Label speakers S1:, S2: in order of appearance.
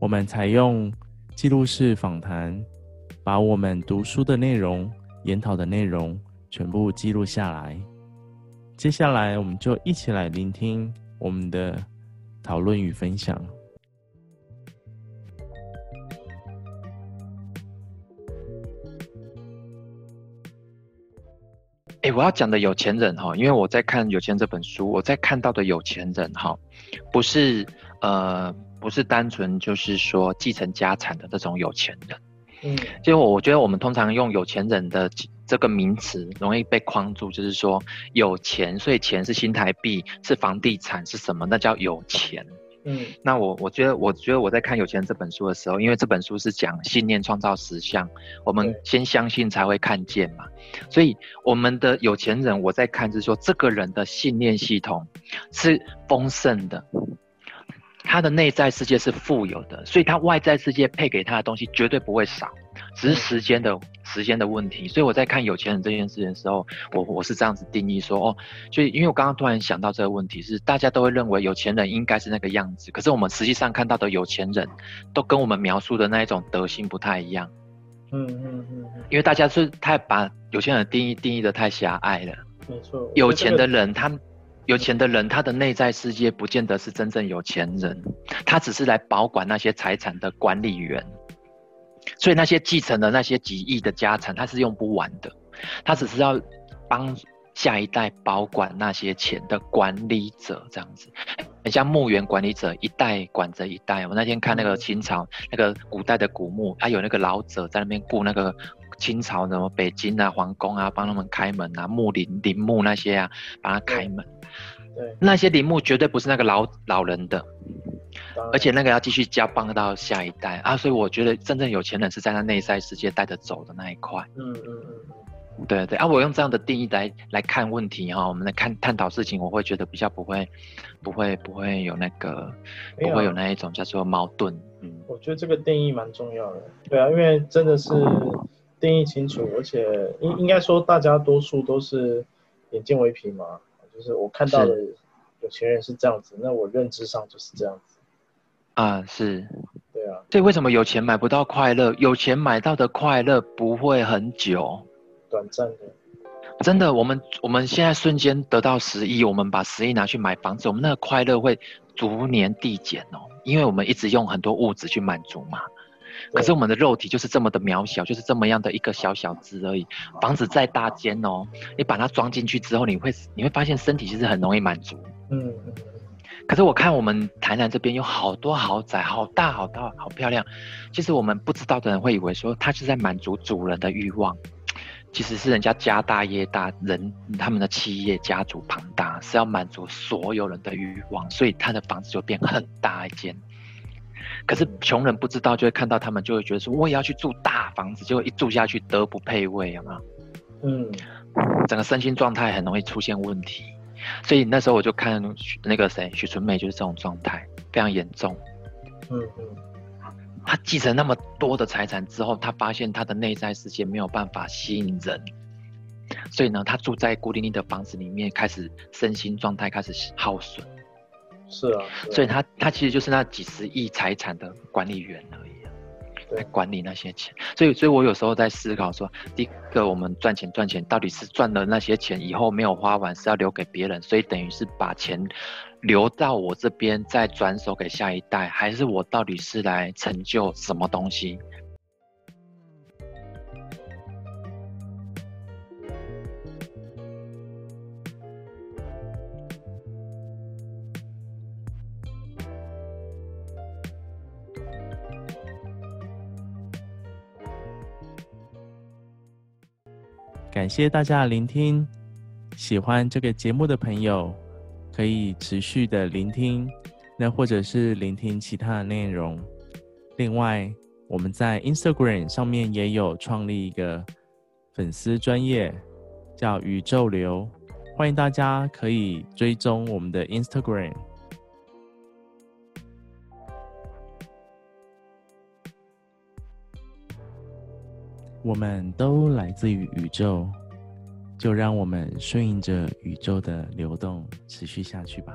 S1: 我们采用记录式访谈，把我们读书的内容、研讨的内容全部记录下来。接下来，我们就一起来聆听我们的讨论与分享。
S2: 哎，我要讲的有钱人哈，因为我在看《有钱人》这本书，我在看到的有钱人哈，不是呃。不是单纯就是说继承家产的这种有钱人，嗯，就我我觉得我们通常用有钱人的这个名词容易被框住，就是说有钱，所以钱是新台币，是房地产，是什么？那叫有钱。嗯，那我我觉得我觉得我在看《有钱人》这本书的时候，因为这本书是讲信念创造实相，我们先相信才会看见嘛，所以我们的有钱人，我在看就是说这个人的信念系统是丰盛的。他的内在世界是富有的，所以他外在世界配给他的东西绝对不会少，只是时间的时间的问题。所以我在看有钱人这件事情的时候，我我是这样子定义说，哦，就因为我刚刚突然想到这个问题是，大家都会认为有钱人应该是那个样子，可是我们实际上看到的有钱人都跟我们描述的那一种德性不太一样。嗯嗯嗯，因为大家是太把有钱人的定义定义的太狭隘了。没错，有钱的人他。有钱的人，他的内在世界不见得是真正有钱人，他只是来保管那些财产的管理员。所以那些继承的那些几亿的家产，他是用不完的，他只是要帮下一代保管那些钱的管理者，这样子，很像墓园管理者，一代管着一代。我那天看那个清朝那个古代的古墓，他有那个老者在那边雇那个。清朝的什么北京啊、皇宫啊，帮他们开门啊，墓陵陵墓那些啊，帮他开门。对，那些陵墓绝对不是那个老老人的，而且那个要继续加棒到下一代啊。所以我觉得真正有钱人是在他内在世界带着走的那一块。嗯嗯嗯，对对啊，我用这样的定义来来看问题哈，我们来看探讨事情，我会觉得比较不会不会不会有那个不会有那一种叫做矛盾。嗯，
S3: 我觉得这个定义蛮重要的。对啊，因为真的是。定义清楚，而且应应该说，大家多数都是眼见为凭嘛，就是我看到的有钱人是这样子，那我认知上就是这样子。
S2: 啊，是，
S3: 对啊。
S2: 所以为什么有钱买不到快乐？有钱买到的快乐不会很久，
S3: 短暂的。
S2: 真的，我们我们现在瞬间得到十亿，我们把十亿拿去买房子，我们那个快乐会逐年递减哦，因为我们一直用很多物质去满足嘛。可是我们的肉体就是这么的渺小，就是这么样的一个小小只而已。房子再大间哦，你把它装进去之后，你会你会发现身体其实很容易满足。嗯。可是我看我们台南这边有好多豪宅，好大好大好漂亮。其实我们不知道的人会以为说，他是在满足主人的欲望，其实是人家家大业大，人他们的企业家族庞大，是要满足所有人的欲望，所以他的房子就变很大一间。可是穷人不知道，就会看到他们，就会觉得说，我也要去住大房子，结果一住下去德不配位，有没有？嗯，整个身心状态很容易出现问题，所以那时候我就看那个谁，许纯美就是这种状态，非常严重。嗯嗯，他继承那么多的财产之后，他发现他的内在世界没有办法吸引人，所以呢，他住在孤零零的房子里面，开始身心状态开始耗损。
S3: 是啊，是啊，
S2: 所以他他其实就是那几十亿财产的管理员而已，来管理那些钱。所以，所以我有时候在思考说，第一个我们赚钱赚钱，到底是赚了那些钱以后没有花完，是要留给别人，所以等于是把钱留到我这边再转手给下一代，还是我到底是来成就什么东西？
S1: 感谢大家的聆听，喜欢这个节目的朋友可以持续的聆听，那或者是聆听其他的内容。另外，我们在 Instagram 上面也有创立一个粉丝专业，叫宇宙流，欢迎大家可以追踪我们的 Instagram。我们都来自于宇宙，就让我们顺应着宇宙的流动，持续下去吧。